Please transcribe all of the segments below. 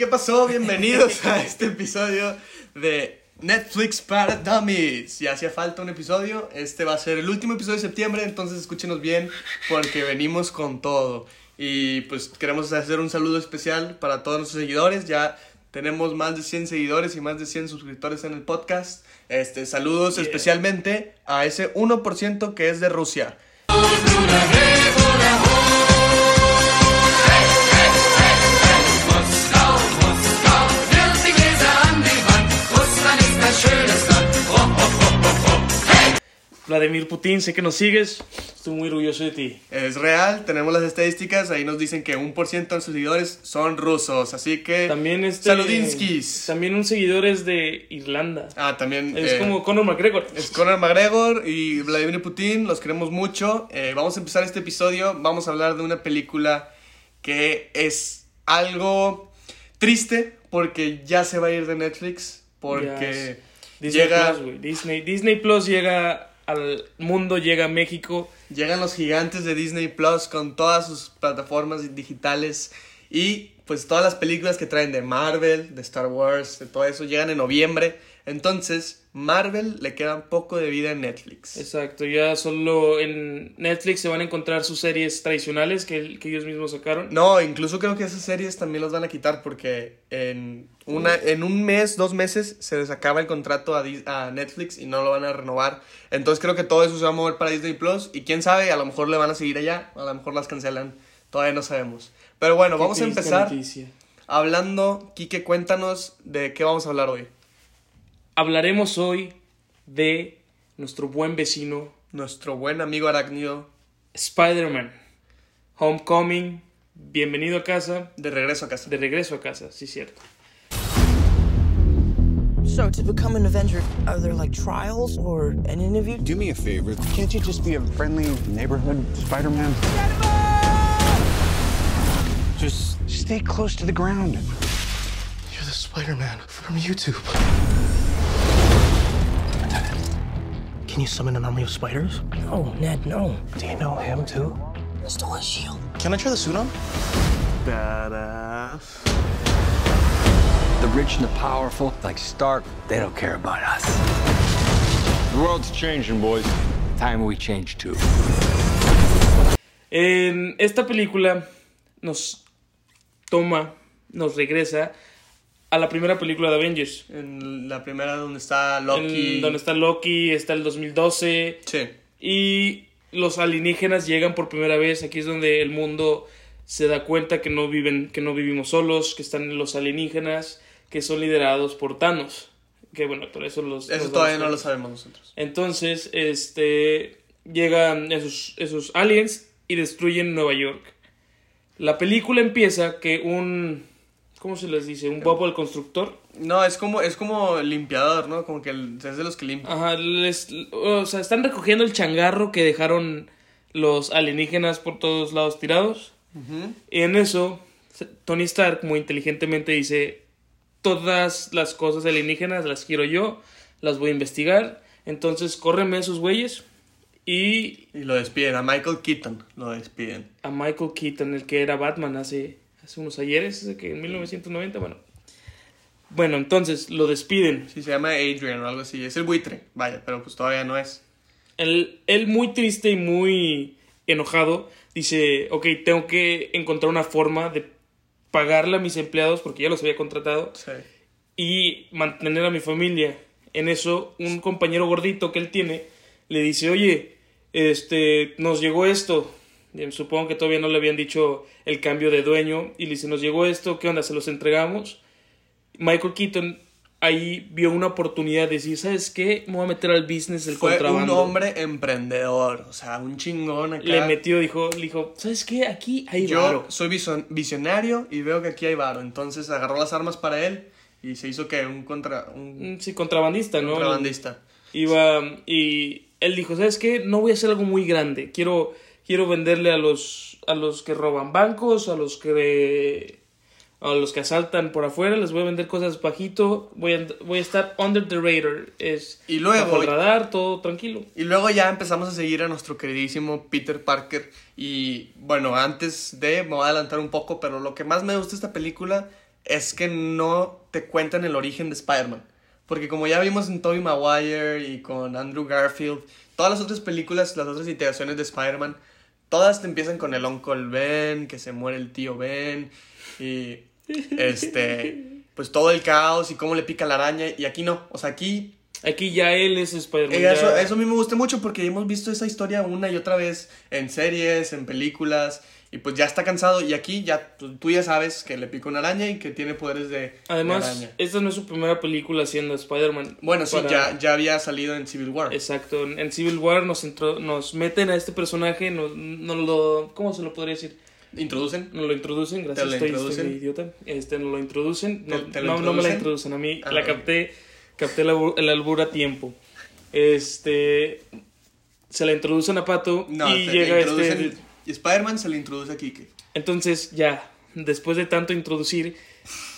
¿qué pasó? Bienvenidos a este episodio de Netflix para Dummies. Si hacía falta un episodio, este va a ser el último episodio de septiembre, entonces escúchenos bien porque venimos con todo. Y pues queremos hacer un saludo especial para todos nuestros seguidores. Ya tenemos más de 100 seguidores y más de 100 suscriptores en el podcast. Este, saludos especialmente a ese 1% que es de Rusia. Vladimir Putin, sé que nos sigues. Estoy muy orgulloso de ti. Es real, tenemos las estadísticas, ahí nos dicen que un por ciento de sus seguidores son rusos, así que... También este. Saludinskis. También un seguidor es de Irlanda. Ah, también... Es eh, como Conor McGregor. Es Conor McGregor y Vladimir Putin, los queremos mucho. Eh, vamos a empezar este episodio, vamos a hablar de una película que es algo triste porque ya se va a ir de Netflix, porque Disney llega, Plus, güey. Disney, Disney Plus llega al mundo, llega a México. llegan los gigantes de Disney Plus con todas sus plataformas digitales y pues todas las películas que traen de Marvel, de Star Wars, de todo eso, llegan en noviembre. Entonces, Marvel le queda poco de vida en Netflix. Exacto, ya solo en Netflix se van a encontrar sus series tradicionales que, que ellos mismos sacaron. No, incluso creo que esas series también las van a quitar porque en, una, en un mes, dos meses, se les acaba el contrato a, Dis- a Netflix y no lo van a renovar. Entonces creo que todo eso se va a mover para Disney Plus y quién sabe, a lo mejor le van a seguir allá, a lo mejor las cancelan, todavía no sabemos. Pero bueno, Qué vamos a empezar noticia. hablando, Quique, cuéntanos de qué vamos a hablar hoy. Hablaremos hoy de nuestro buen vecino Nuestro buen amigo arácnido Spider-Man. Homecoming, bienvenido a casa, de regreso a casa. de regreso a casa, sí, cierto. So, to become an Avenger, are there like trials or an interview? Do me a favor. Can't you just be a friendly neighborhood Spider Man? Just stay close to the ground. You're the Spider-Man from YouTube. Can you summon an army of spiders? No, Ned, no. Do you know him too? Still a shield. Can I try the suit on? Badass. The rich and the powerful, like Stark, they don't care about us. The world's changing, boys. Time we change too. En esta película nos toma, nos regresa a la primera película de Avengers. En la primera donde está Loki. En donde está Loki, está el 2012. Sí. Y los alienígenas llegan por primera vez. Aquí es donde el mundo se da cuenta que no viven, que no vivimos solos, que están los alienígenas, que son liderados por Thanos. Que bueno, por eso los. Eso los todavía no lo sabemos nosotros. Entonces, este. Llegan esos, esos aliens y destruyen Nueva York. La película empieza que un. ¿Cómo se les dice? Un Bob el constructor. No, es como, es como limpiador, ¿no? Como que el- es de los que limpian. Ajá, les, o sea, están recogiendo el changarro que dejaron los alienígenas por todos lados tirados. Y en eso, Tony Stark muy inteligentemente dice, todas las cosas alienígenas las quiero yo, las voy a investigar. Entonces, córreme esos güeyes y Y lo despiden. A Michael Keaton lo despiden. a Michael Keaton, el que era Batman hace, hace unos ayeres, que en 1990, bueno. Bueno, entonces lo despiden. Sí, se llama Adrian o algo así. Es el buitre. Vaya, pero pues todavía no es. Él, él muy triste y muy enojado dice, ok, tengo que encontrar una forma de pagarle a mis empleados porque ya los había contratado Sí. y mantener a mi familia. En eso, un compañero gordito que él tiene le dice, oye, este, nos llegó esto. Y Supongo que todavía no le habían dicho el cambio de dueño. Y le dice, nos llegó esto, ¿qué onda? ¿Se los entregamos? Michael Keaton ahí vio una oportunidad de decir, ¿sabes qué? Me voy a meter al business del Fue un contrabando. hombre emprendedor. O sea, un chingón acá. Le metió, dijo, le dijo, ¿sabes qué? Aquí hay Yo varo". soy vision- visionario y veo que aquí hay varo. Entonces agarró las armas para él y se hizo que un contra un Mm, Sí, contrabandista, ¿no? contrabandista. Iba y él dijo, ¿sabes qué? No voy a hacer algo muy grande. Quiero quiero venderle a los a los que roban bancos, a los que a los que asaltan por afuera, les voy a vender cosas bajito, voy a, voy a estar under the radar, es Y luego- bajo el radar, todo tranquilo. Y luego ya empezamos a seguir a nuestro queridísimo Peter Parker. Y bueno, antes de, me voy a adelantar un poco, pero lo que más me gusta de esta película es que no te cuentan el origen de Spider-Man. Porque como ya vimos en Tobey Maguire y con Andrew Garfield, todas las otras películas, las otras iteraciones de Spider-Man, todas te empiezan con el Uncle Ben, que se muere el tío Ben, y este, pues todo el caos y cómo le pica la araña, y aquí no, o sea, aquí Aquí ya él es Spider-Man. eh, Eso, eso a mí me gusta mucho porque hemos visto esa historia una y otra vez en series, en películas, y pues ya está cansado. Y aquí ya tú, ya sabes que le pica una araña y que tiene poderes de, de Además, araña. esta no es su primera película siendo Spider-Man. Bueno, sí, Para- ya, ya había salido en Civil War. Exacto, en Civil War nos, intro- nos meten a este personaje, nos, nos lo... ¿Cómo se lo podría decir? Introducen. Nos lo introducen, gracias, lo estoy, introducen. estoy idiota. Este, nos lo introducen. No, ¿Te- te lo no, no me la introducen? introducen a mí, Ah, la capté, capté la el albur a tiempo. Este... Se la introducen a Pato No, y te- llega le este... y Spider-Man se le introduce a Kike. Entonces ya, después de tanto introducir,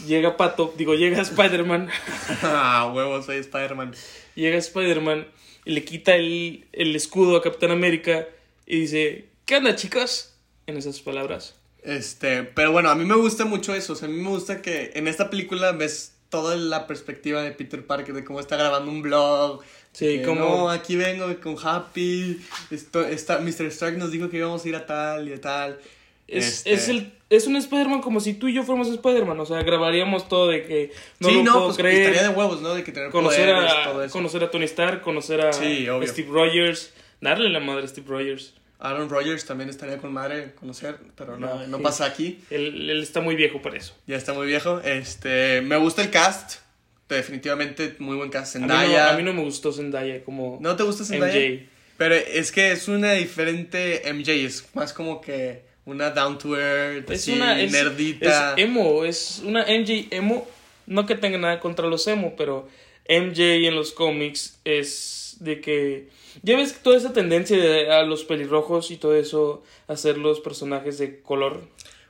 llega Pato, digo, llega Spider-Man, ah, huevo, soy Spider-Man. llega Spider-Man y le quita el, el escudo a Capitán América y dice, ¿qué onda chicos? En esas palabras. Este, pero bueno, a mí me gusta mucho eso. O sea, a mí me gusta que en esta película ves toda la perspectiva de Peter Parker, de cómo está grabando un blog. Sí, cómo- No, aquí vengo con Happy. Esto, está, Mr. Stark nos dijo que íbamos a ir a tal y a tal. Es, Este, es, el, es un Spider-Man como si tú y yo fuéramos Spider-Man, o sea, grabaríamos todo de que no sí, lo no, puedo pues creer. estaría de huevos, ¿no? De que tener Conocer poderes, a, todo eso. conocer a Tony Stark, conocer a Sí. Steve Rogers, darle la madre a Steve Rogers. Aaron Rodgers también estaría con madre conocer, pero no, No, no sí. pasa aquí. Él, él está muy viejo para eso. Ya está muy viejo. Este, me gusta el cast. Definitivamente muy buen cast. A mí, no, Zendaya. a mí no me gustó Zendaya como ¿No te gusta Zendaya? MJ. Pero es que es una diferente MJ, es más como que una down to earth, Es así, una es, nerdita. es emo, es una MJ emo. No que tenga nada contra los emo, pero MJ en los cómics es de que ya ves toda esa tendencia de, a los pelirrojos y todo eso hacer los personajes de color.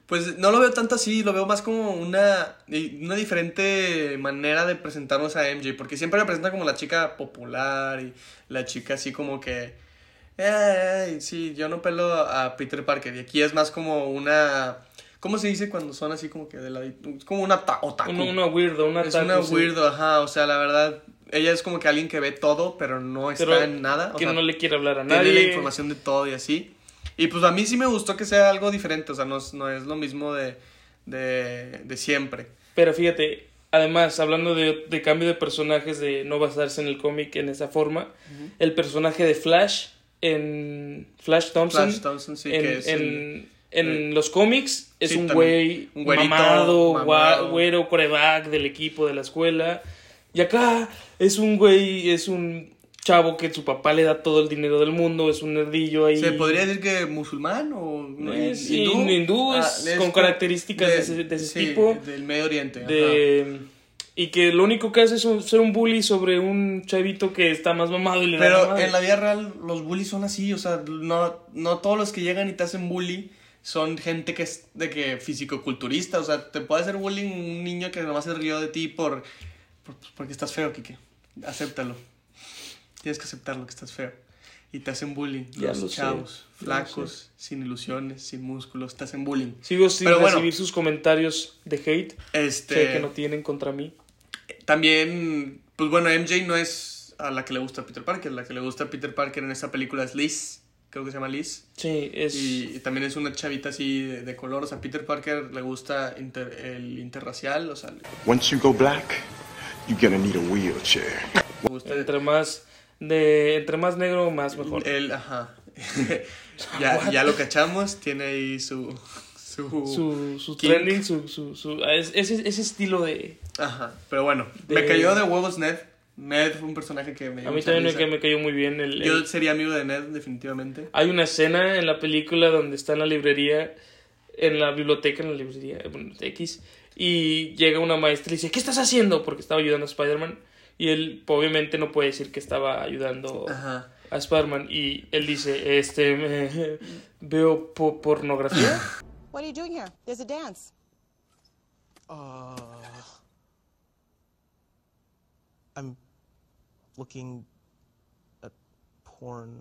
Pues no lo veo tanto así, lo veo más como una, una diferente manera de presentarnos a MJ, porque siempre la presenta como la chica popular y la chica así como que, "Ay, sí, yo no pelo a Peter Parker, y aquí es más como una, ¿cómo se dice cuando son así como que de la, como una ta- otaku? Una, una weirdo, una Es una sí. weirdo, ajá, o sea, la verdad, ella es como que alguien que ve todo, pero no está Pero en nada. O que sea, no le quiere hablar a tiene nadie. la información de todo y así. Y pues a mí sí me gustó que sea algo diferente, o sea, no es, no es lo mismo de, de, de siempre. Pero fíjate, además, hablando de, de cambio de personajes, de no basarse en el cómic en esa forma, el personaje de Flash en Flash Thompson, Flash Thompson, sí, en, que es en, en los cómics es Sí, un güey Un güerito, mamado, mamado. güero, coreback del equipo de la escuela. Y acá es un güey, es un chavo que su papá le da todo el dinero del mundo, es un nerdillo ahí. ¿Se podría decir que musulmán o Es hindú, hindú, es con características de ese- de ese sí, tipo. Del Medio Oriente. de y que lo único que hace es un- ser un bully sobre un chavito que está más mamado y le da Pero madre. en la vida real los bullies son así, o sea, no, no todos los que llegan y te hacen bully son gente que es de que fisicoculturista, o sea, te puede hacer bullying un niño que nomás se rió de ti por, por- pues, porque estás feo, Kike. Acéptalo. Tienes que aceptarlo que estás feo. Y te hacen bullying. Ya los lo sé, chavos, flacos, sin ilusiones, sin músculos, te hacen bullying. Sigo sin Pero bueno. recibir sus comentarios de hate Este, que, que no tienen contra mí. También, pues bueno, MJ no es a la que le gusta Peter Parker, la que le gusta Peter Parker en esta película es Liz, creo que se llama Liz. Sí, es Y, y también es una chavita así de, de color. O sea, Peter Parker le gusta inter- el interracial. O sea, le Once you go black, you're gonna need a wheelchair. gusta entre más de entre más negro más mejor. el. Ajá. ya, ya lo cachamos. Tiene ahí su. Su. su trending, su, su, su es- ese, ese estilo de Ajá. Pero bueno, De- me cayó de huevos Ned. Ned fue un personaje que me dio a mí también me, que me cayó muy bien el, el- Yo sería amigo de Ned, definitivamente. Hay una escena en la película donde está en la librería, en la biblioteca, en la librería, bueno, X, y llega una maestra y dice, ¿qué estás haciendo? Porque estaba ayudando a Spider-Man. Y él obviamente no puede decir que estaba ayudando Ajá. a Spider-Man. Y él dice, este, me- veo po- pornografía. What are you doing here? There's a dance. Uh, looking at porn.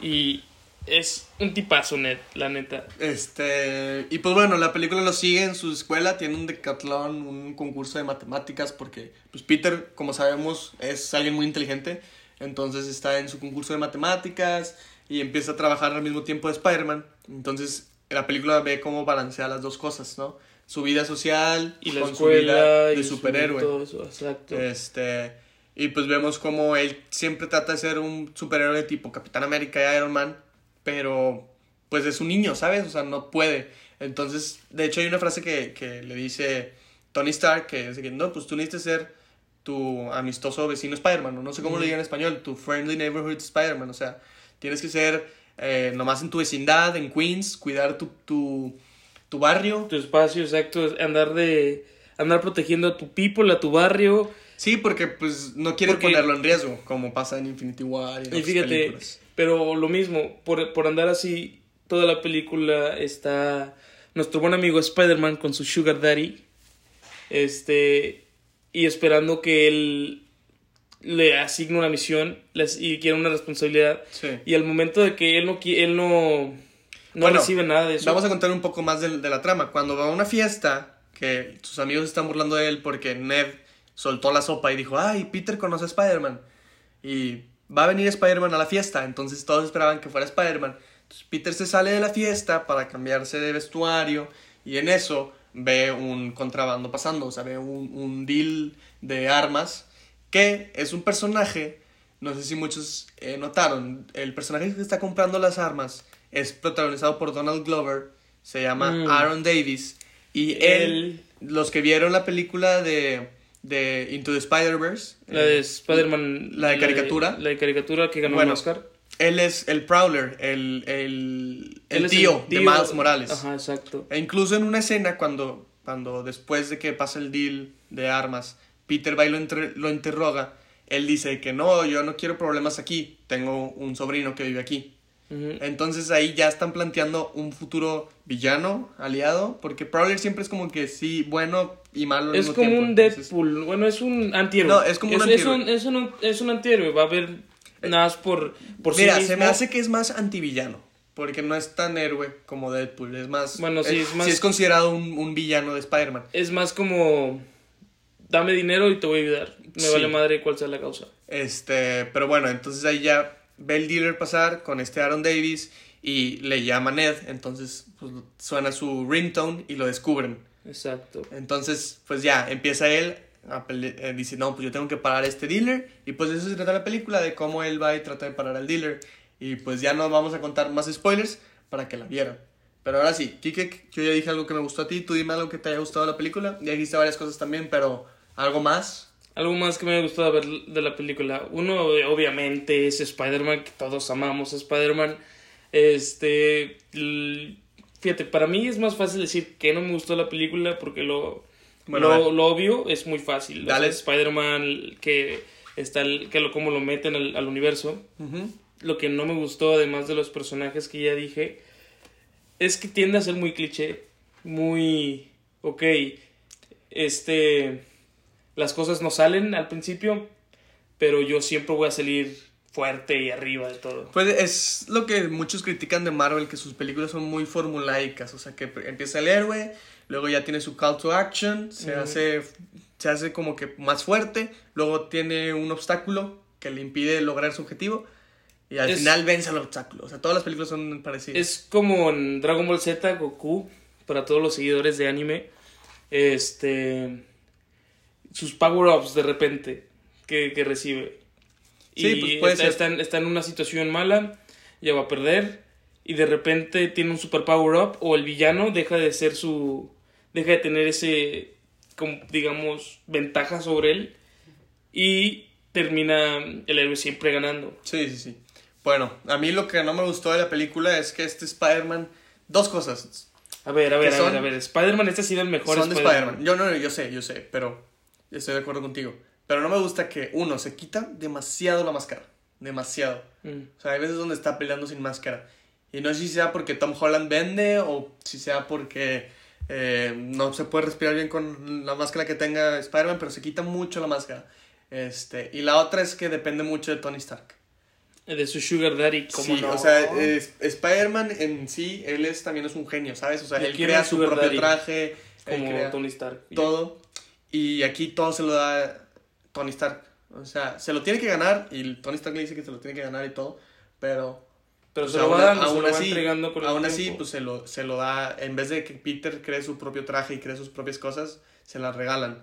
Y es un tipazo, net, la neta. Este, y pues bueno, la película lo sigue en su escuela, tiene un decatlón, un concurso de matemáticas, porque pues Peter, como sabemos, es alguien muy inteligente, entonces está en su concurso de matemáticas y empieza a trabajar al mismo tiempo de Spider-Man, entonces la película ve cómo balancea las dos cosas, ¿no? Su vida social Y la con su vida escuela de y su- superhéroe. todo eso, exacto. Este, y pues vemos como él siempre trata de ser un superhéroe tipo Capitán América y Iron Man, pero pues es un niño, ¿sabes? O sea, no puede. Entonces, de hecho hay una frase que, que le dice Tony Stark, que dice que no, pues tú necesitas ser tu amistoso vecino Spider-Man, ¿no? No sé cómo lo diga en español, tu friendly neighborhood Spider-Man, o sea, tienes que ser eh, nomás en tu vecindad, en Queens, cuidar tu, tu, tu barrio. Tu espacio, exacto, andar de andar protegiendo a tu people, a tu barrio. Sí, porque pues no quiere Porque- ponerlo en riesgo, como pasa en Infinity War y en Y fíjate, películas. pero lo mismo, por, por andar así, toda la película está nuestro buen amigo Spider-Man con su Sugar Daddy, este, y esperando que él le asigne una misión les- y quiera una responsabilidad. Sí. Y al momento de que él no, él no, no Bueno, recibe nada de eso. Vamos a contar un poco más de, de la trama. Cuando va a una fiesta, que sus amigos están burlando de él porque Ned soltó la sopa y dijo, ay, Peter conoce a Spider-Man. Y va a venir Spider-Man a la fiesta, entonces todos esperaban que fuera Spider-Man. Entonces Peter se sale de la fiesta para cambiarse de vestuario y en eso ve un contrabando pasando, o sea, ve un, un deal de armas que es un personaje, no sé si muchos eh, notaron, el personaje que está comprando las armas es protagonizado por Donald Glover, se llama Mm. Aaron Davis y él, los que vieron la película de, de Into the Spider-Verse, La de eh, Spider-Man. la de caricatura. La de caricatura que ganó Bueno, el Oscar. él es el Prowler, el, el, el tío, de Miles Morales. Ajá, exacto. E incluso en una escena cuando, cuando después de que pasa el deal de armas, Peter va y lo, lo interroga, él dice que no, yo no quiero problemas aquí, tengo un sobrino que vive aquí. Entonces ahí ya están planteando un futuro villano, aliado, porque Prowler siempre es como que sí, bueno y malo al Es mismo como tiempo, un entonces- Deadpool. Bueno, es un antihéroe. No, es como un es, antihéroe. un, es, un, es un antihéroe. Va a haber nada más por, por sí Mira, mismo. se me hace que es más antivillano, porque no es tan héroe como Deadpool, es más... Bueno, sí, es más- sí es considerado un, un villano de Spider-Man. Es más como. Dame dinero y te voy a ayudar. Me Sí. vale madre cuál sea la causa. Este, pero bueno, entonces ahí ya ve el dealer pasar con este Aaron Davis y le llama Ned, entonces pues, suena su ringtone y lo descubren. Exacto. Entonces, pues ya, empieza él a eh, dice, no, pues yo tengo que parar a este dealer y pues de eso se trata la película, de cómo él va y trata de parar al dealer y pues ya no vamos a contar más spoilers para que la vieran. Pero ahora sí, Kike, yo ya dije algo que me gustó a ti, tú dime algo que te haya gustado de la película, ya dijiste varias cosas también, pero algo más. Algo más que me ha gustado ver de la película. Uno, obviamente, es Spider-Man, que todos amamos a Spider-Man. Este. Fíjate, para mí es más fácil decir que no me gustó la película porque lo, Bueno, lo, lo obvio es muy fácil. O sea, Dale. Spider-Man, que está el- que lo, como lo meten al, al universo. Lo que no me gustó, además de los personajes que ya dije, es que tiende a ser muy cliché. Muy. Ok. Este. Las cosas no salen al principio, pero yo siempre voy a salir fuerte y arriba de todo. Pues es lo que muchos critican de Marvel, que sus películas son muy formulaicas, o sea, que empieza el héroe, luego ya tiene su call to action, se, hace, se hace como que más fuerte, luego tiene un obstáculo que le impide lograr su objetivo, y al Es- final vence al obstáculo. O sea, todas las películas son parecidas. Es como en Dragon Ball Z, Goku, para todos los seguidores de anime. Este. Sus power-ups de repente que, que recibe. Sí, y pues puede está, ser. está en, está en una situación mala, ya va a perder. Y de repente tiene un super power-up, o el villano deja de ser su. deja de tener ese. como, digamos, ventaja sobre él. Y termina el héroe siempre ganando. Sí, sí, sí. Bueno, a mí lo que no me gustó de la película es que este Spider-Man... Dos cosas. A ver, a ver, a son- ver, a ver. Spider-Man, este ha sido el mejor son de Spider-Man. Spider-Man. Yo no, yo sé, yo sé, pero estoy de acuerdo contigo. Pero no me gusta que, uno, se quita demasiado la máscara. Demasiado. Mm. O sea, hay veces donde está peleando sin máscara. Y no sé si sea porque Tom Holland vende o si sea porque eh, no se puede respirar bien con la máscara que tenga Spider-Man, pero se quita mucho la máscara. Este, y la otra es que depende mucho de Tony Stark. De su Sugar Daddy, como Sí, no. o sea, es- Spider-Man en sí, él es, también es un genio, ¿sabes? O sea, él crea su propio daddy. traje, como crea Tony Stark. todo. Y aquí todo se lo da Tony Stark. O sea, se lo tiene que ganar y Tony Stark le dice que se lo tiene que ganar y todo, pero... Pero pues, se lo va aún- se aún lo va así- entregando con el Aún así, pues se lo, se lo da, en vez de que Peter cree su propio traje y cree sus propias cosas, se las regalan.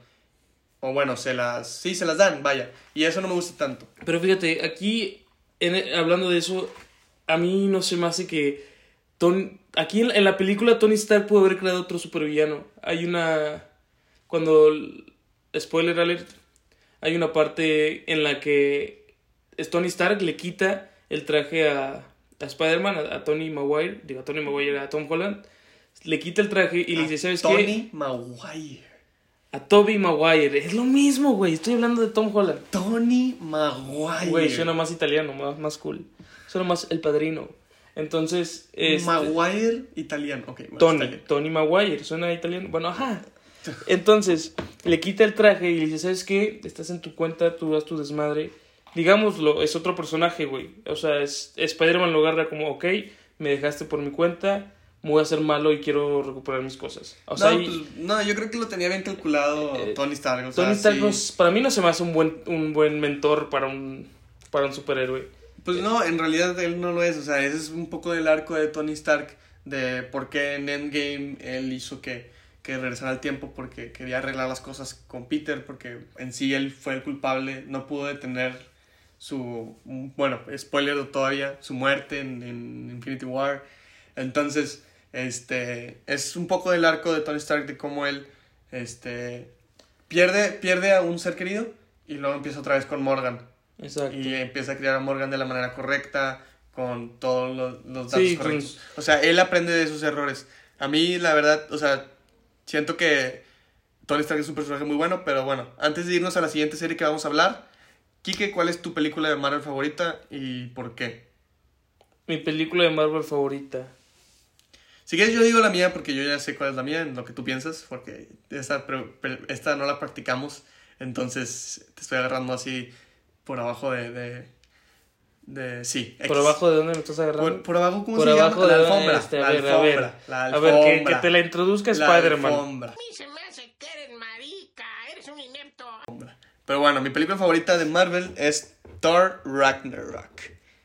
O bueno, se las... Sí, se las dan, vaya. Y eso no me gusta tanto. Pero fíjate, aquí, en- hablando de eso, a mí no se me hace que. Ton- aquí en, en la película Tony Stark pudo haber creado otro supervillano. Hay una. Cuando. Spoiler alert. Hay una parte en la que es Tony Stark le quita el traje a, a Spider-Man, a, a Tony Maguire, digo a Tony Maguire, a Tom Holland. Le quita el traje y le dice, ¿sabes qué? Tony Maguire. A Toby Maguire. Es lo mismo, güey. Estoy hablando de Tom Holland. Tony Maguire. Güey, suena más italiano, más, más cool. Suena más el padrino. Entonces, este, Maguire italiano. Ok, bueno, está Tony. Tony Maguire, suena italiano. Bueno, ajá. Entonces, le quita el traje y le dice, ¿sabes qué? Estás en tu cuenta, tú das tu desmadre. Digámoslo, es otro personaje, güey. O sea, es, Spider-Man lo agarra como, ok, me dejaste por mi cuenta, me voy a hacer malo y quiero recuperar mis cosas. O sea, no, y- pues, no, yo creo que lo tenía bien calculado Eh, Tony Stark. o sea, Tony Stark sí. para mí no se me hace un buen, un buen mentor para un, para un superhéroe. Pues no, en realidad él no lo es. O sea, ese es un poco del arco de Tony Stark. De por qué en Endgame él hizo que, que regresara al tiempo. Porque quería arreglar las cosas con Peter. Porque en sí él fue el culpable. No pudo detener su. Bueno, spoiler todavía. Su muerte en, en Infinity War. Entonces, este. Es un poco del arco de Tony Stark. De cómo él. Este. Pierde, pierde a un ser querido. Y luego empieza otra vez con Morgan. Exacto. Y empieza a criar a Morgan de la manera correcta, con todos los, los datos Sí, correctos. O sea, él aprende de sus errores. A mí, la verdad, o sea, siento que Tony Stark es un personaje muy bueno, pero bueno, antes de irnos a la siguiente serie que vamos a hablar, Kike, ¿cuál es tu película de Marvel favorita y por qué? Mi película de Marvel favorita. Si quieres, yo digo la mía porque yo ya sé cuál es la mía, en lo que tú piensas, porque esta, esta no la practicamos, entonces te estoy agarrando así por abajo de... de, de sí. ¿Por abajo de dónde me estás agarrando? Por, por abajo, ¿cómo Por se abajo llama? de La alfombra. este, la a ver, a alfombra. La A ver, que, que alfombra. te la introduzca La Spider-Man. alfombra. Se me hace que eres marica, eres un inepto. Pero bueno, mi película favorita de Marvel es Thor Ragnarok.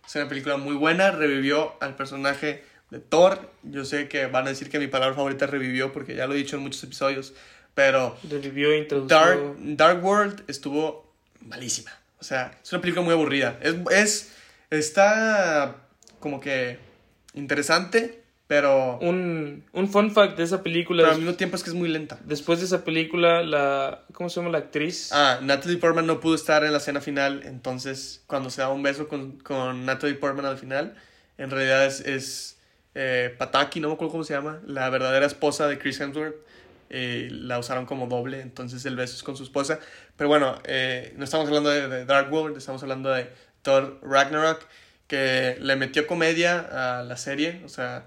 Es una película muy buena, revivió al personaje de Thor. Yo sé que van a decir que mi palabra favorita es revivió porque ya lo he dicho en muchos episodios, pero Revivió e introdujo. Dark, Dark World estuvo malísima. O sea, es una película muy aburrida. Es, es está como que interesante, pero, Un, un fun fact de esa película. pero al mismo tiempo es que es muy lenta. Después de esa película, la. ¿Cómo se llama la actriz? Ah, Natalie Portman no pudo estar en la escena final, entonces cuando se da un beso con, con Natalie Portman al final, en realidad es, es eh, Pataki, no me acuerdo cómo se llama, la verdadera esposa de Chris Hemsworth. eh, la usaron como doble, entonces el beso es con su esposa. Pero bueno, eh, no estamos hablando de, de Dark World, estamos hablando de Thor Ragnarok, que le metió comedia a la serie, o sea,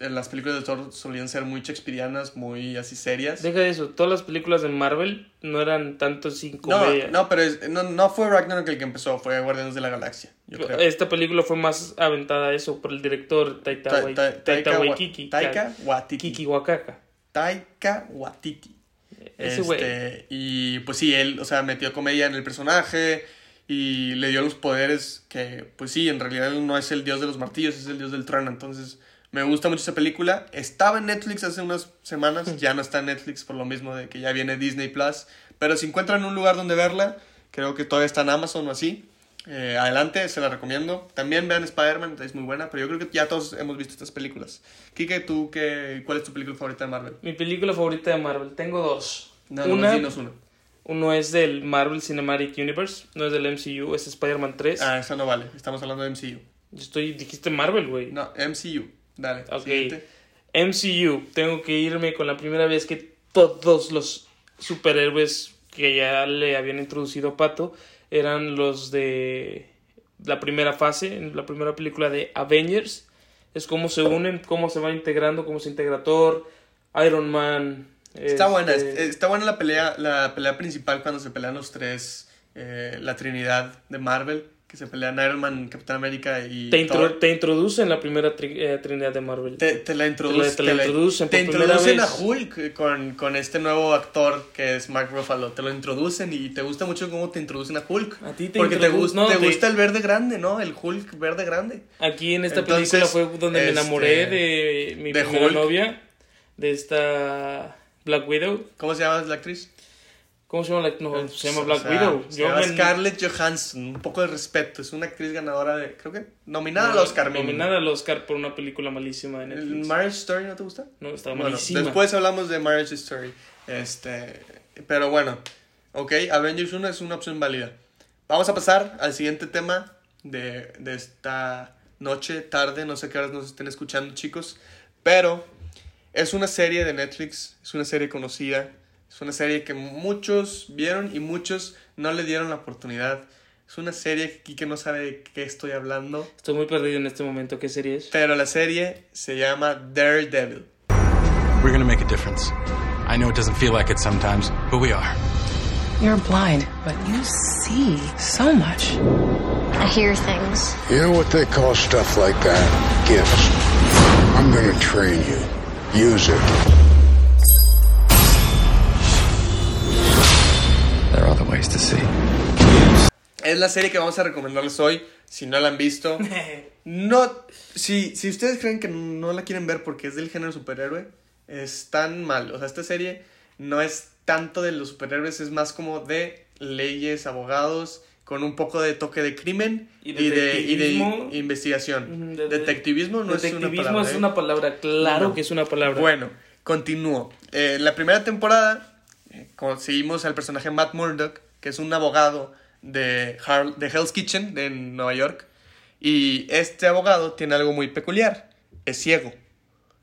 en las películas de Thor solían ser muy shakespearianas, muy así serias. Deja de eso. Todas las películas de Marvel no eran tanto sin No, comedia. no, pero es- no, no fue Ragnarok el que empezó, fue Guardianes de la Galaxia. Yo creo. Esta película fue más aventada a eso por el director Taika, Ta- Taika Taika Wa- Waititi. Taika Waititi. Kiki Wakaka. Taika Waititi. Ese güey. Este, y pues sí, él, o sea, metió comedia en el personaje y le dio los poderes que, pues sí, en realidad él no es el dios de los martillos, es el dios del trueno. Entonces, me gusta mucho esa película. Estaba en Netflix hace unas semanas, ya no está en Netflix por lo mismo de que ya viene Disney Plus. Pero si encuentran un lugar donde verla, creo que todavía está en Amazon o así. eh, adelante, se la recomiendo. También vean Spider-Man, es muy buena, pero yo creo que ya todos hemos visto estas películas. Kike, ¿tú qué, cuál es tu película favorita de Marvel? Mi película favorita de Marvel. Tengo dos. No, no, una, dinos una. Uno es del Marvel Cinematic Universe, no es del MCU, es Spider-Man 3. Ah, esa no vale. Estamos hablando de MCU. Yo estoy, dijiste Marvel, güey. No, MCU. Dale. Ok. siguiente. MCU, tengo que irme con la primera vez que todos los superhéroes que ya le habían introducido a Pato eran los de la primera fase, en la primera película de Avengers. Es cómo se unen, cómo se van integrando, cómo se integra Thor, Iron Man. Está buena. este, es- Está buena la pelea, la pelea principal cuando se pelean los tres. eh, la trinidad de Marvel. que se pelean Iron Man, Capitán América y Te, intro- Thor. te introducen la primera tri- eh, trinidad de Marvel. Te, te la introducen, te la introducen te por introducen a. Hulk con, con este nuevo actor que es Mark Ruffalo. Te lo introducen y te gusta mucho cómo te introducen a Hulk. A ti te Porque te, no, te te- gusta el verde grande, ¿no? El Hulk verde grande. Aquí en esta Entonces, película fue donde me este, enamoré de mi de primera Hulk. novia, de esta Black Widow. ¿Cómo se llama la actriz? ¿Cómo se llama? la- No, se llama O Black sea, Widow. Se Yo llama me- Scarlett Johansson. Un poco de respeto. Es una actriz ganadora de. Creo que. Nominada al Oscar. mínimo. Nominada al Oscar por una película malísima de ¿El Netflix. Marriage Story no te gusta? No, estaba Bueno, malísima. después hablamos de Marriage Story. Este, pero bueno, ok, Avengers 1 es una opción válida. Vamos a pasar al siguiente tema de, de esta noche, tarde, no sé qué horas nos estén escuchando, chicos. Pero es una serie de Netflix, es una serie conocida, es una serie que muchos vieron y muchos no le dieron la oportunidad. Es una serie que que no sabe de qué estoy hablando, Estoy muy perdido en este momento. ¿Qué serie es? pero la serie se llama Daredevil. We're gonna make a difference. I know it doesn't feel like it sometimes, but we are. You're blind, but you see so much. I hear things. You know what they call stuff like that? Gifts. I'm gonna train you. Use it. There are other ways to see. Es la serie que vamos a recomendarles hoy. Si no la han visto, no. Si, si ustedes creen que no la quieren ver porque es del género superhéroe, es tan mal. O sea, esta serie no es tanto de los superhéroes, es más como de leyes, abogados, con un poco de toque de crimen Y y, de, y de detectivismo. investigación. De- de- Detectivismo no es una Detectivismo palabra. es ¿eh? una palabra. Claro No. que es una palabra. Bueno, continúo. Eh, en la primera temporada eh, conseguimos al personaje Matt Murdock, que es un abogado de, Har- de Hell's Kitchen de Nueva York. Y este abogado tiene algo muy peculiar. Es ciego.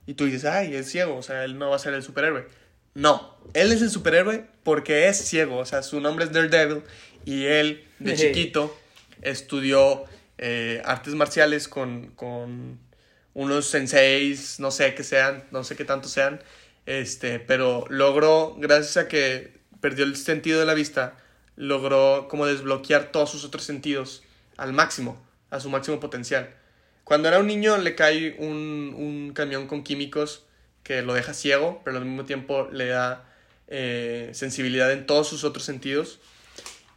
Y tú dices, ay, es ciego, o sea, él no va a ser el superhéroe. No, él es el superhéroe porque es ciego, o sea, su nombre es Daredevil y él de chiquito estudió eh, artes marciales con, con unos senseis, no sé qué sean, no sé qué tanto sean, este, pero logró, gracias a que perdió el sentido de la vista, logró como desbloquear todos sus otros sentidos al máximo, a su máximo potencial. Cuando era un niño le cae un, un camión con químicos que lo deja ciego, pero al mismo tiempo le da eh, sensibilidad en todos sus otros sentidos.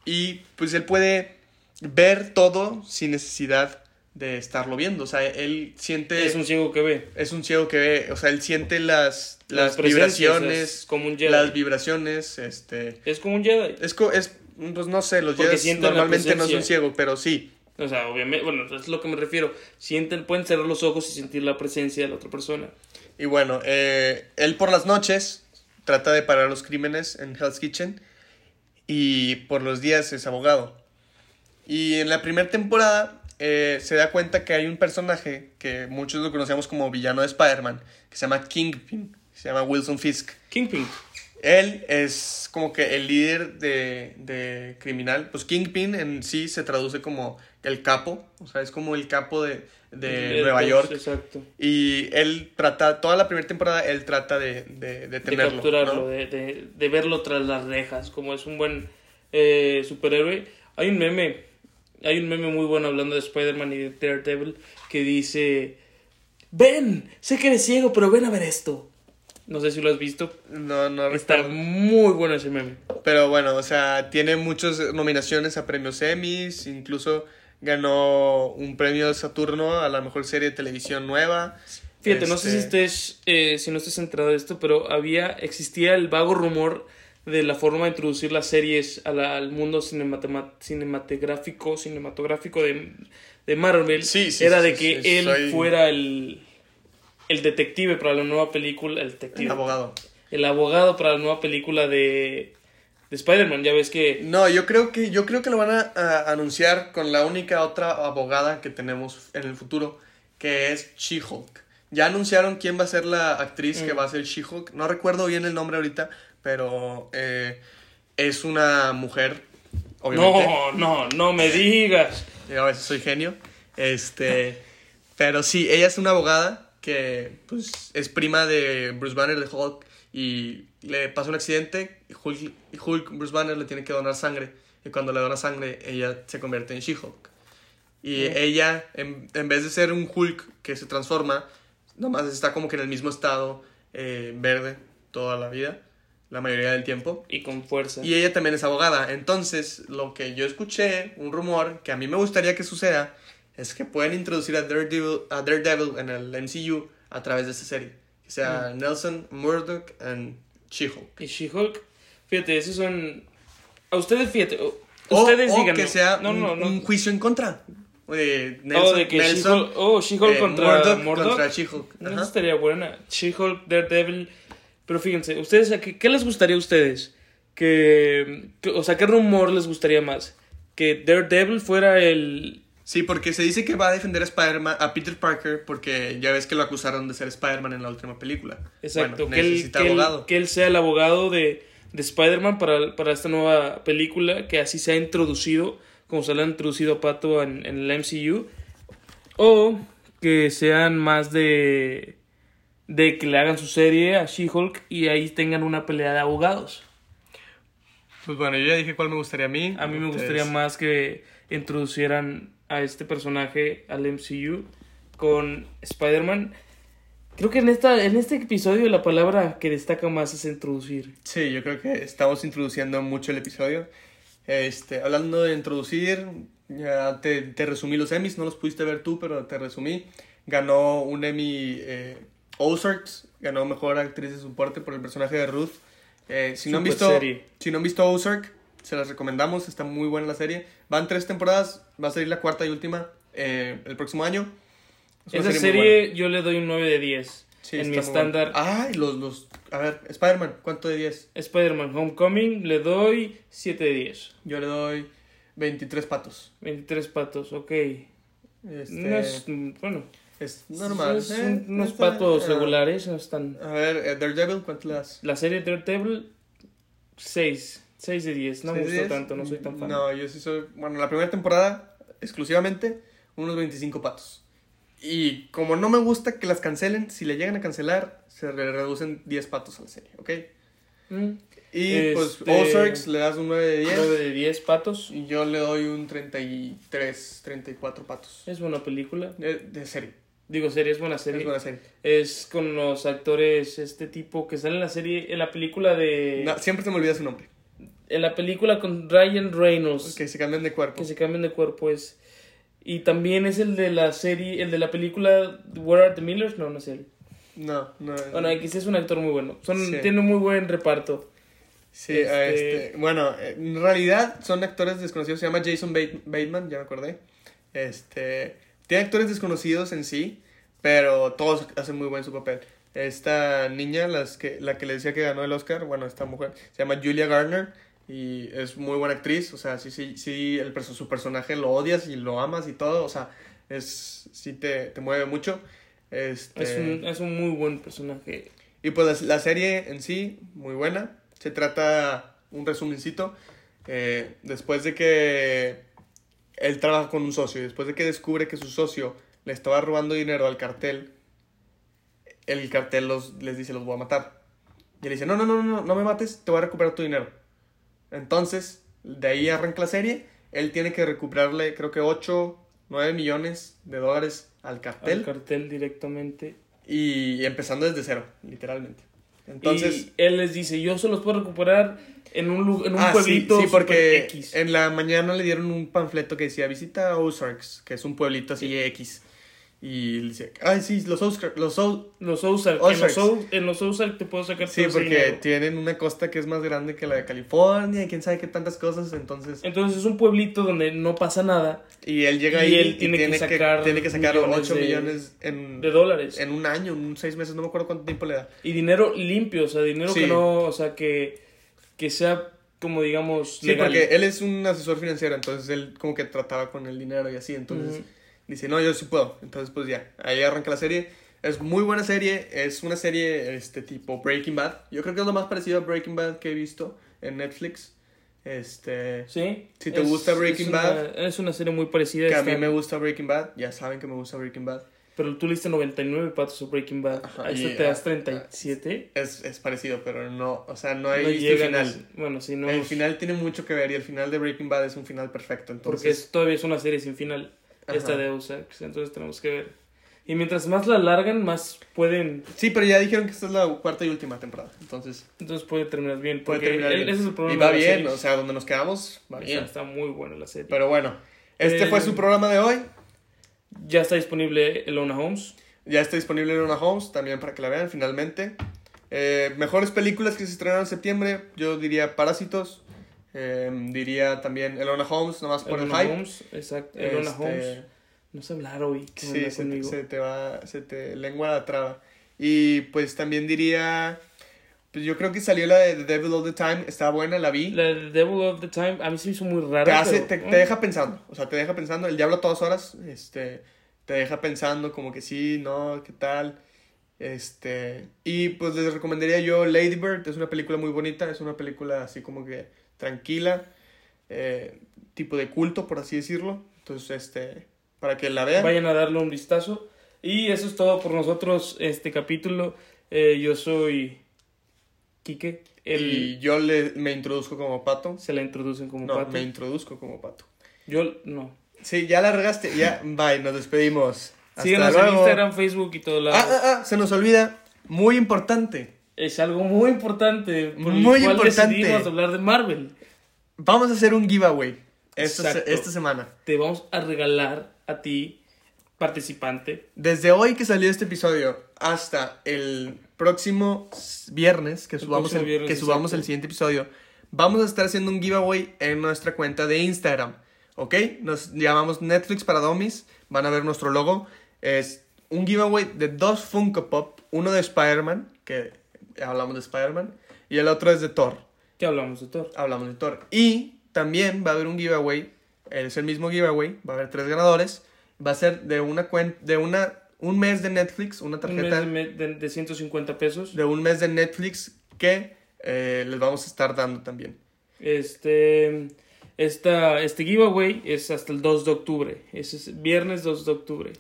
Y pues él puede ver todo sin necesidad de estarlo viendo. O sea, él siente... Es un ciego que ve. Es un ciego que ve, o sea, él siente las, Las vibraciones, es como un Jedi. las vibraciones, este... Es como un Jedi. Es, co- es pues no sé, los Porque Jedi normalmente no son ciegos, pero sí. O sea, obviamente, bueno, es lo que me refiero. Sienten, pueden cerrar los ojos y sentir la presencia de la otra persona. Y bueno, eh, él por las noches trata de parar los crímenes en Hell's Kitchen y por los días es abogado. Y en la primera temporada eh, se da cuenta que hay un personaje que muchos lo conocemos como villano de Spider-Man, que se llama Kingpin, se llama Wilson Fisk. Kingpin. Él es como que el líder de, de criminal. Pues Kingpin en sí se traduce como el capo, o sea, es como el capo de, de El- Nueva el- York. Exacto. Y él trata, toda la primera temporada, él trata de, de, de De tenerlo. capturarlo, ¿no? de, de, de verlo tras las rejas, como es un buen eh, superhéroe. Hay un meme, hay un meme muy bueno hablando de Spider-Man y de Daredevil que dice, ven, sé que eres ciego, pero ven a ver esto. No sé si lo has visto. No, no Está recuerdo. muy bueno ese meme. Pero bueno, o sea, tiene muchas nominaciones a premios Emmys, incluso ganó un premio Saturno a la mejor serie de televisión nueva. Fíjate, no sé si Este, estés, eh, si no estés enterado de esto, pero había, existía el vago rumor de la forma de introducir las series a la- al mundo cinematema- cinematográfico, cinematográfico de, de Marvel. Sí, sí, era sí, de que él soy- fuera el, el detective para la nueva película, el detective, El abogado. el abogado para la nueva película de, de Spider-Man. Ya ves que No, yo creo que yo creo que lo van a, a anunciar con la única otra abogada que tenemos en el futuro, que es She-Hulk. Ya anunciaron quién va a ser la actriz que Mm. va a ser She-Hulk. No recuerdo bien el nombre ahorita, pero eh, es una mujer, obviamente. no, no, no me digas. Yo a veces soy genio. Este, pero sí, ella es una abogada que pues es prima de Bruce Banner de Hulk y le pasa un accidente y Hulk, y Hulk Bruce Banner le tiene que donar sangre y cuando le dona sangre ella se convierte en She-Hulk. Y ella, en, en vez de ser un Hulk que se transforma, nomás está como que en el mismo estado eh, verde toda la vida, la mayoría del tiempo. Y con fuerza. Y ella también es abogada. Entonces, lo que yo escuché, un rumor que a mí me gustaría que suceda, es que pueden introducir a Daredevil, a Daredevil en el MCU a través de esta serie. Que sea Mm. Nelson, Murdoch y She-Hulk. Y She-Hulk, fíjate, esos son... A ustedes, fíjate, o- O, ustedes o díganme. que sea no, un, no, no. un juicio en contra. De Oh, de que Nelson, She-Hulk, oh, She-Hulk eh, contra Murdoch Murdoch. contra She-Hulk. No, estaría buena. She-Hulk, Daredevil. Pero fíjense, ustedes, ¿a ¿qué, qué les gustaría a ustedes? Que, que- o sea, ¿qué rumor les gustaría más? Que Daredevil fuera el... Sí, porque se dice que va a defender a, Spider-Man, a Peter Parker porque ya ves que lo acusaron de ser Spider-Man en la última película. Exacto, Bueno, que, él, necesita que, él, abogado. que él sea el abogado de, de Spider-Man para, para esta nueva película, que así se ha introducido, como se le ha introducido a Pato en, en el MCU. O que sean más de, de que le hagan su serie a She-Hulk y ahí tengan una pelea de abogados. Pues bueno, yo ya dije cuál me gustaría a mí. A mí me gustaría más que introducieran a este personaje al MCU con Spider-Man. Creo que en, esta, en este episodio la palabra que destaca más es introducir. Sí, yo creo que estamos introduciendo mucho el episodio. Este, hablando de introducir, ya te, te resumí los Emmys, no los pudiste ver tú, pero te resumí. Ganó un Emmy eh, Ozarks, ganó Mejor Actriz de Soporte por el personaje de Ruth. Eh, si, no han visto, serie. si no han visto Ozark, se las recomendamos, está muy buena la serie. Van tres temporadas, va a salir la cuarta y última eh, el próximo año. Es Esa serie, buena. yo le doy un 9 de 10. Sí, en mi estándar. Ay, los, los, a ver, Spider-Man, ¿cuánto de 10? Spider-Man Homecoming le doy 7 de 10. Yo le doy 23 patos. 23 patos, ok. Este, No es, bueno, es normal. es eh, un- unos está- patos ah. regulares. No están... A ver, eh, Daredevil, ¿cuánto le das? La serie Daredevil, 6. 6 de 10. No me ¿Seis de gustó 10? tanto, no soy tan fan. No, yo sí soy. Bueno, la primera temporada, exclusivamente, unos 25 patos. Y como no me gusta que las cancelen, si le llegan a cancelar, se le reducen 10 patos a la serie, ¿ok? Mm. Y pues Este, Ozarks le das un 9 de 10. 9 de 10 patos. Y yo le doy un 33, 34 patos. Es buena película. De, de serie. Digo, serie, es buena serie. Es buena serie. Es con los actores, este tipo que sale en la serie, en la película de... No, siempre se me olvida su nombre. En la película con Ryan Reynolds. Que se cambian de cuerpo. Que se cambian de cuerpo es... Y también es el de la serie, el de la película Where Are the Millers? No, no es él. No, no. Bueno, X es un actor muy bueno. Son, Sí. Tiene un muy buen reparto. Sí, Este- este, bueno, en realidad son actores desconocidos. Se llama Jason Bate- Bateman, ya me acordé. Este, tiene actores desconocidos en sí, pero todos hacen muy buen su papel. Esta niña, las que, la que le decía que ganó el Oscar, bueno, esta mujer, se llama Julia Garner y es muy buena actriz. O sea, sí, sí, sí, el, su personaje lo odias y lo amas y todo. O sea, es, sí te, te mueve mucho. Este, Es, un, es un muy buen personaje. y pues la, la serie en sí, muy buena. Se trata, un resumencito, eh, después de que él trabaja con un socio y después de que descubre que su socio le estaba robando dinero al cartel, el cartel los, les dice los voy a matar. Y él dice, no, no, no, no, no me mates, te voy a recuperar tu dinero. Entonces, de ahí arranca la serie. Él tiene que recuperarle, creo que 8, 9 millones de dólares al cartel. Al cartel directamente. Y empezando desde cero, literalmente. Entonces. y él les dice, yo se los puedo recuperar en un, en un ah, sí, pueblito sí, porque X. en la mañana le dieron un panfleto que decía visita Ozarks, que es un pueblito así X. Y le dice, ay, sí, los Ozarks. Los Oz- Los Ozark, en los, Oz- en los Ozark te puedo sacar Sí, todo porque tienen una costa que es más grande que la de California y quién sabe qué tantas cosas. Entonces. Entonces es un pueblito donde no pasa nada. Y él llega Y ahí él y tiene que tiene, sacar tiene que sacar millones 8 de- millones en, de dólares. en un año, en seis meses, no me acuerdo cuánto tiempo le da. Y dinero limpio, o sea, dinero Sí. que no, o sea, que, que sea como digamos Sí, legal. porque él es un asesor financiero, entonces él como que trataba con el dinero y así, entonces Ujú. Dice, no, yo sí puedo. Entonces, pues ya, ahí arranca la serie. Es muy buena serie, es una serie este tipo Breaking Bad. Yo creo que es lo más parecido a Breaking Bad que he visto en Netflix. Este, Sí. Si te es- gusta Breaking es una- Bad, Es una serie muy parecida. que a mí me gusta Breaking Bad, ya saben que me gusta Breaking Bad. Pero tú le diste 99 patos a Breaking Bad. Ajá, a esto y, te das ah, 37. Es, es parecido, pero no, o sea, no No hay visto el final. Bueno, sí, no. El final tiene mucho que ver y el final de Breaking Bad es un final perfecto, entonces... porque es, todavía es una serie sin final. Esta Ajá. Deus Ex, entonces tenemos que ver. Y mientras más la alargan, más pueden, Sí, pero ya dijeron que esta es la cuarta y última temporada. Entonces, entonces puede terminar bien. puede terminar el- bien. ese es el problema y va bien, o sea, donde nos quedamos, va bien. Está muy buena la serie. Pero bueno, este Eh, fue su programa de hoy. ya está disponible Elona Holmes. Ya está disponible en una Homes, también para que la vean finalmente. Eh, mejores películas que se estrenaron en septiembre, yo diría Parásitos. Eh, diría también Elona Holmes, nomás por Elona el hype. Holmes, exacto. Elona Este, Holmes. No sé hablar hoy. ¿qué Sí, se te, se te va, se te lengua la traba. Y pues también diría, pues yo creo que salió la de The Devil All the Time, está buena, la vi. La de Devil of the Time, a mí se me hizo muy rara. te, hace, pero, te, ¿eh? te deja pensando, o sea, te deja pensando, el diablo a todas horas, este, te deja pensando como que sí, no, qué tal, este, y pues les recomendaría yo Lady Bird, es una película muy bonita, es una película así como que tranquila, eh, tipo de culto, por así decirlo, entonces, este, para que la vean. Vayan a darle un vistazo. Y eso es todo por nosotros, este capítulo. Eh, yo soy Quique. El, Y yo le, me introduzco como pato. Se la introducen como No, pato. me introduzco como pato. Yo no. Sí, ya la regaste. Ya, bye, nos despedimos. Hasta Síganos en luego. Instagram, Facebook y todo lado. Ah, ah, ah, se nos olvida. Muy importante. Es algo muy importante. Por Muy el cual importante. decidimos hablar de Marvel. Vamos a hacer un giveaway esta, se- esta semana. Te vamos a regalar a ti, participante, Desde hoy que salió este episodio hasta el próximo viernes, que El subamos, el, viernes, que subamos el siguiente episodio, vamos a estar haciendo un giveaway en nuestra cuenta de Instagram. ¿Ok? Nos llamamos Netflix para Dummies. Van a ver nuestro logo. Es un giveaway de dos Funko Pop. Uno de Spider-Man, que hablamos de Spider-Man. Y el otro es de Thor. que hablamos de Thor. Hablamos de Thor. Y también va a haber un giveaway. Es el mismo giveaway. Va a haber tres ganadores. Va a ser de una cuenta, de una, un mes de Netflix, una Un mes tarjeta de, me- de- de 150 pesos. de un mes de Netflix que eh, les vamos a estar dando también. Este, esta, este giveaway es hasta el 2 de octubre. Ese es viernes 2 de octubre.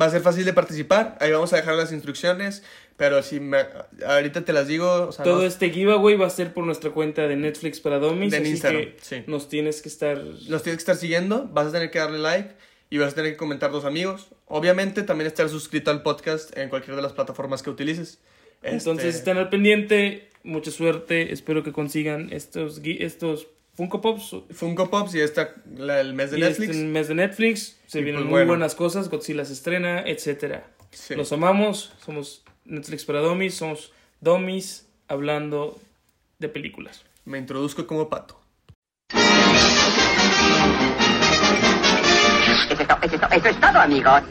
Va a ser fácil de participar. Ahí vamos a dejar las instrucciones. Pero si me, ahorita te las digo. o sea, Todo no- este giveaway va a ser por nuestra cuenta de Netflix para Domis. De así Instagram, que sí. nos tienes que estar. Los tienes que estar siguiendo. Vas a tener que darle like. Y vas a tener que comentar a tus amigos. Obviamente también estar suscrito al podcast en cualquiera de las plataformas que utilices. Entonces Este, están al pendiente. Mucha suerte. Espero que consigan estos, estos Funko Pops. Funko Pops y esta, la- el mes de Y Netflix. Este mes de Netflix. Se Y vienen pues muy bueno. buenas cosas. Godzilla se estrena, etcétera. Sí. Los amamos. Somos Netflix para Domis. Somos Domis hablando de películas. Me introduzco como pato. Eso es, to- eso es to- eso es todo, amigos.